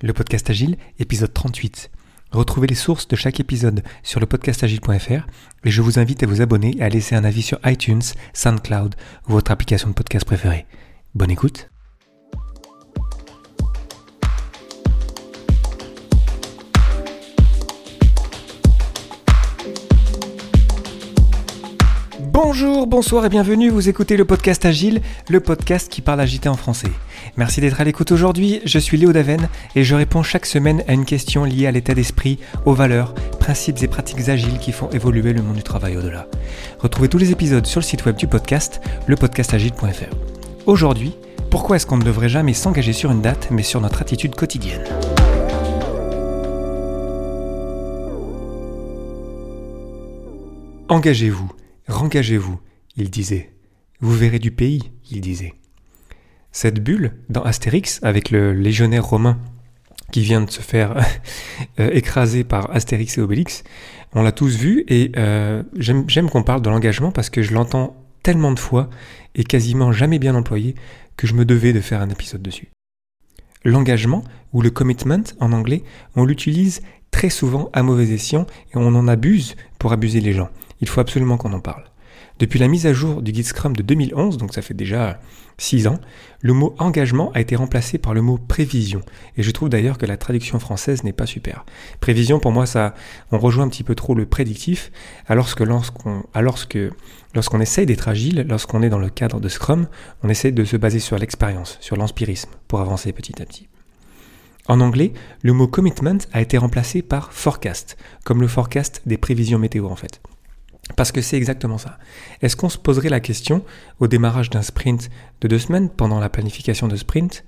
Le podcast Agile, épisode 38. Retrouvez les sources de chaque épisode sur le podcastagile.fr et je vous invite à vous abonner et à laisser un avis sur iTunes, SoundCloud ou votre application de podcast préférée. Bonne écoute Bonjour, bonsoir et bienvenue, vous écoutez le podcast Agile, le podcast qui parle agité en français. Merci d'être à l'écoute aujourd'hui, je suis Léo Daven et je réponds chaque semaine à une question liée à l'état d'esprit, aux valeurs, principes et pratiques agiles qui font évoluer le monde du travail au-delà. Retrouvez tous les épisodes sur le site web du podcast, lepodcastagile.fr. Aujourd'hui, pourquoi est-ce qu'on ne devrait jamais s'engager sur une date mais sur notre attitude quotidienne? Engagez-vous. Rengagez-vous, il disait. Vous verrez du pays, il disait. Cette bulle, dans Astérix, avec le légionnaire romain qui vient de se faire euh, écraser par Astérix et Obélix, on l'a tous vu et euh, j'aime qu'on parle de l'engagement parce que je l'entends tellement de fois et quasiment jamais bien employé que je me devais de faire un épisode dessus. L'engagement, ou le commitment en anglais, on l'utilise très souvent à mauvais escient et on en abuse pour abuser les gens il faut absolument qu'on en parle. Depuis la mise à jour du guide Scrum de 2011, donc ça fait déjà 6 ans, le mot engagement a été remplacé par le mot prévision. Et je trouve d'ailleurs que la traduction française n'est pas super. Prévision, pour moi, ça, on rejoint un petit peu trop le prédictif, alors que lorsqu'on, alors essaye d'être agile, lorsqu'on est dans le cadre de Scrum, on essaie de se baser sur l'expérience, sur l'empirisme, pour avancer petit à petit. En anglais, le mot commitment a été remplacé par forecast, comme le forecast des prévisions météo en fait. Parce que c'est exactement ça. Est-ce qu'on se poserait la question, au démarrage d'un sprint de deux semaines, pendant la planification de sprint,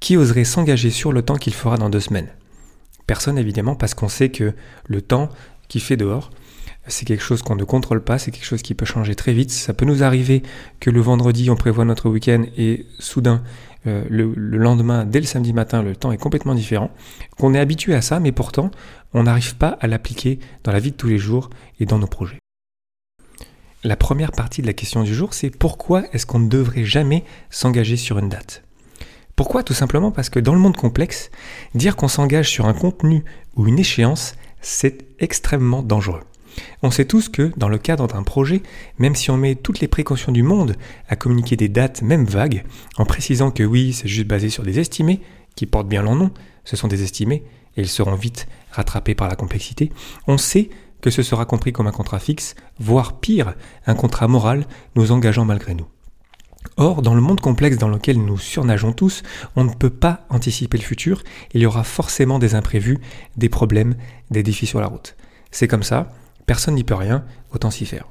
qui oserait s'engager sur le temps qu'il fera dans deux semaines? Personne évidemment, parce qu'on sait que le temps qui fait dehors, c'est quelque chose qu'on ne contrôle pas, c'est quelque chose qui peut changer très vite. Ça peut nous arriver que le vendredi, on prévoit notre week-end et soudain, euh, le, le, lendemain, dès le samedi matin, le temps est complètement différent. Qu'on est habitué à ça, mais pourtant, on n'arrive pas à l'appliquer dans la vie de tous les jours et dans nos projets. La première partie de la question du jour, c'est pourquoi est-ce qu'on ne devrait jamais s'engager sur une date? Pourquoi? Tout simplement parce que dans le monde complexe, dire qu'on s'engage sur un contenu ou une échéance, c'est extrêmement dangereux. On sait tous que, dans le cadre d'un projet, même si on met toutes les précautions du monde à communiquer des dates, même vagues, en précisant que oui, c'est juste basé sur des estimés, qui portent bien leur nom, ce sont des estimés, et ils seront vite rattrapés par la complexité, on sait que ce sera compris comme un contrat fixe, voire pire, un contrat moral nous engageant malgré nous. Or, dans le monde complexe dans lequel nous surnageons tous, on ne peut pas anticiper le futur, il y aura forcément des imprévus, des problèmes, des défis sur la route. C'est comme ça, personne n'y peut rien, autant s'y faire.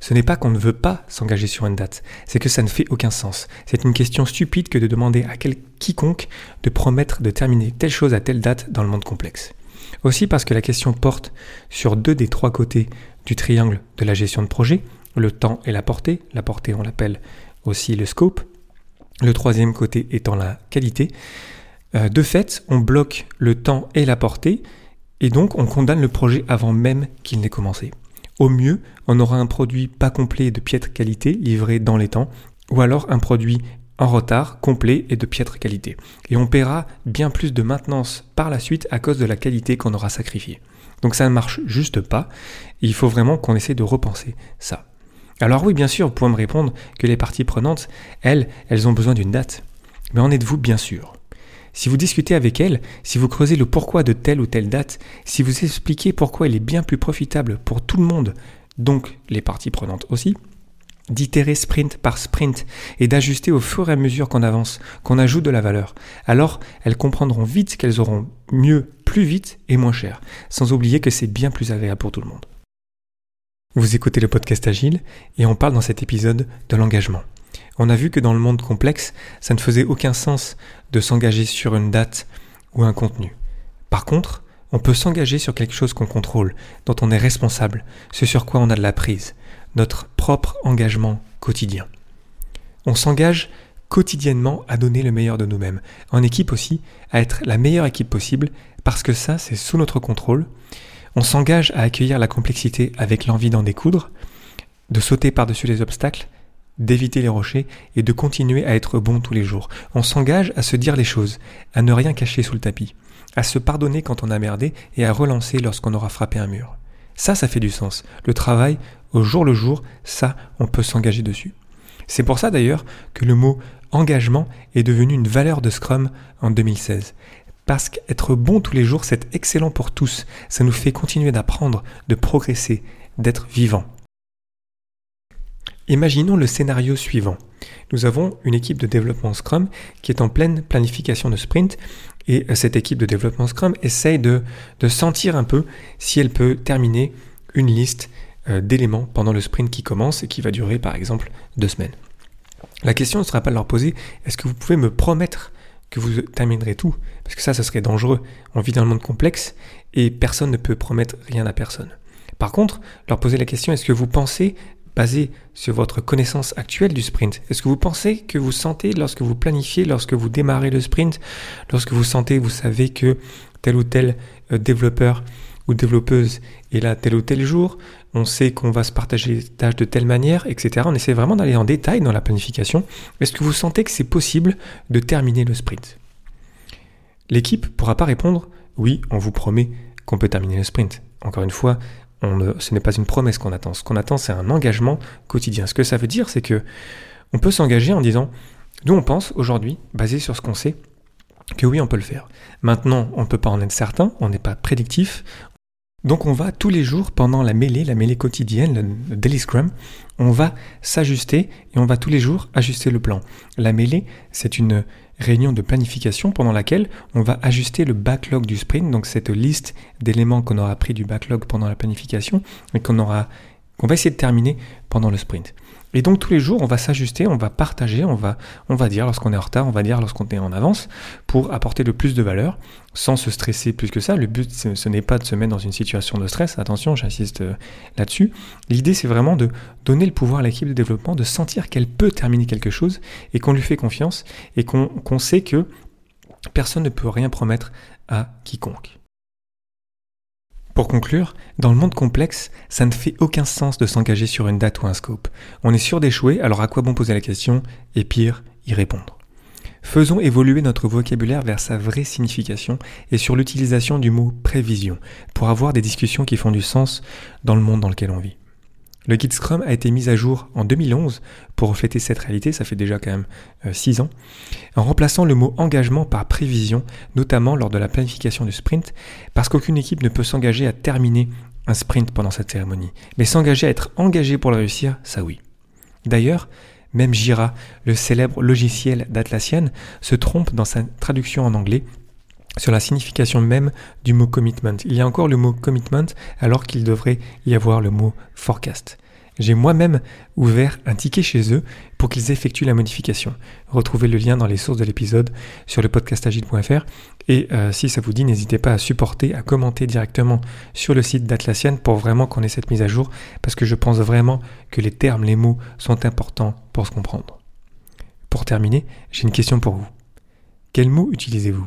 Ce n'est pas qu'on ne veut pas s'engager sur une date, c'est que ça ne fait aucun sens. C'est une question stupide que de demander à quel quiconque de promettre de terminer telle chose à telle date dans le monde complexe. Aussi parce que la question porte sur deux des trois côtés du triangle de la gestion de projet, le temps et la portée. La portée, on l'appelle aussi le scope. Le troisième côté étant la qualité. Euh, de fait, on bloque le temps et la portée, et donc on condamne le projet avant même qu'il n'ait commencé. Au mieux, on aura un produit pas complet de piètre qualité livré dans les temps, ou alors un produit en retard, complet et de piètre qualité. Et on paiera bien plus de maintenance par la suite à cause de la qualité qu'on aura sacrifiée. Donc ça ne marche juste pas, il faut vraiment qu'on essaie de repenser ça. Alors oui, bien sûr, vous pouvez me répondre que les parties prenantes, elles, elles ont besoin d'une date. Mais en êtes-vous bien sûr? Si vous discutez avec elles, si vous creusez le pourquoi de telle ou telle date, si vous expliquez pourquoi il est bien plus profitable pour tout le monde, donc les parties prenantes aussi, d'itérer sprint par sprint et d'ajuster au fur et à mesure qu'on avance, qu'on ajoute de la valeur. Alors, elles comprendront vite qu'elles auront mieux, plus vite et moins cher, sans oublier que c'est bien plus agréable pour tout le monde. Vous écoutez le podcast Agile et on parle dans cet épisode de l'engagement. On a vu que dans le monde complexe, ça ne faisait aucun sens de s'engager sur une date ou un contenu. Par contre, on peut s'engager sur quelque chose qu'on contrôle, dont on est responsable, ce sur quoi on a de la prise, notre engagement quotidien. On s'engage quotidiennement à donner le meilleur de nous-mêmes, en équipe aussi, à être la meilleure équipe possible, parce que ça, c'est sous notre contrôle. On s'engage à accueillir la complexité avec l'envie d'en découdre, de sauter par-dessus les obstacles, d'éviter les rochers et de continuer à être bon tous les jours. On s'engage à se dire les choses, à ne rien cacher sous le tapis, à se pardonner quand on a merdé et à relancer lorsqu'on aura frappé un mur. Ça, ça fait du sens. Le travail, au jour le jour, ça, on peut s'engager dessus. C'est pour ça d'ailleurs que le mot engagement est devenu une valeur de Scrum en 2016. Parce qu'être bon tous les jours, c'est excellent pour tous. Ça nous fait continuer d'apprendre, de progresser, d'être vivant. Imaginons le scénario suivant. Nous avons une équipe de développement Scrum qui est en pleine planification de sprint et cette équipe de développement Scrum essaye de, sentir un peu si elle peut terminer une liste euh, d'éléments pendant le sprint qui commence et qui va durer par exemple deux semaines. La question ne sera pas de leur poser est-ce que vous pouvez me promettre que vous terminerez tout? Parce que ça, ça serait dangereux. On vit dans le monde complexe et personne ne peut promettre rien à personne. Par contre, leur poser la question est-ce que vous pensez basé sur votre connaissance actuelle du sprint Est-ce que vous pensez que vous sentez lorsque vous planifiez, lorsque vous démarrez le sprint, lorsque vous sentez, vous savez que tel ou tel euh, développeur ou développeuse est là tel ou tel jour, on sait qu'on va se partager les tâches de telle manière, etc. On essaie vraiment d'aller en détail dans la planification. Est-ce que vous sentez que c'est possible de terminer le sprint? L'équipe ne pourra pas répondre oui, on vous promet qu'on peut terminer le sprint. Encore une fois, ce n'est pas une promesse qu'on attend. Ce qu'on attend, c'est un engagement quotidien. Ce que ça veut dire, c'est que on peut s'engager en disant, nous on pense aujourd'hui, basé sur ce qu'on sait, que oui, on peut le faire. Maintenant, on ne peut pas en être certain, on n'est pas prédictif. Donc on va tous les jours pendant la mêlée, la mêlée quotidienne, le daily scrum, on va s'ajuster et on va tous les jours ajuster le plan. La mêlée, c'est une réunion de planification pendant laquelle on va ajuster le backlog du sprint, donc cette liste d'éléments qu'on aura pris du backlog pendant la planification et qu'on aura qu'on va essayer de terminer pendant le sprint. Et donc tous les jours, on va s'ajuster, on va partager, on va, on va dire lorsqu'on est en retard, on va dire lorsqu'on est en avance, pour apporter le plus de valeur, sans se stresser plus que ça. Le but, ce n'est pas de se mettre dans une situation de stress, attention, j'insiste euh, là-dessus. L'idée, c'est vraiment de donner le pouvoir à l'équipe de développement, de sentir qu'elle peut terminer quelque chose, et qu'on lui fait confiance, et qu'on sait que personne ne peut rien promettre à quiconque. Pour conclure, dans le monde complexe, ça ne fait aucun sens de s'engager sur une date ou un scope. On est sûr d'échouer, alors à quoi bon poser la question? Et pire, y répondre. Faisons évoluer notre vocabulaire vers sa vraie signification et sur l'utilisation du mot prévision pour avoir des discussions qui font du sens dans le monde dans lequel on vit. Le guide Scrum a été mis à jour en 2011 pour refléter cette réalité, ça fait déjà quand même 6 euh, ans, en remplaçant le mot engagement par prévision, notamment lors de la planification du sprint, parce qu'aucune équipe ne peut s'engager à terminer un sprint pendant cette cérémonie. Mais s'engager à être engagé pour le réussir, ça oui. D'ailleurs, même Jira, le célèbre logiciel d'Atlassian, se trompe dans sa traduction en anglais sur la signification même du mot commitment. Il y a encore le mot commitment alors qu'il devrait y avoir le mot forecast. J'ai moi-même ouvert un ticket chez eux pour qu'ils effectuent la modification. Retrouvez le lien dans les sources de l'épisode sur le podcastagile.fr et euh, si ça vous dit, n'hésitez pas à supporter, à commenter directement sur le site d'Atlassian pour vraiment qu'on ait cette mise à jour parce que je pense vraiment que les termes, les mots sont importants pour se comprendre. Pour terminer, j'ai une question pour vous. Quels mots utilisez-vous?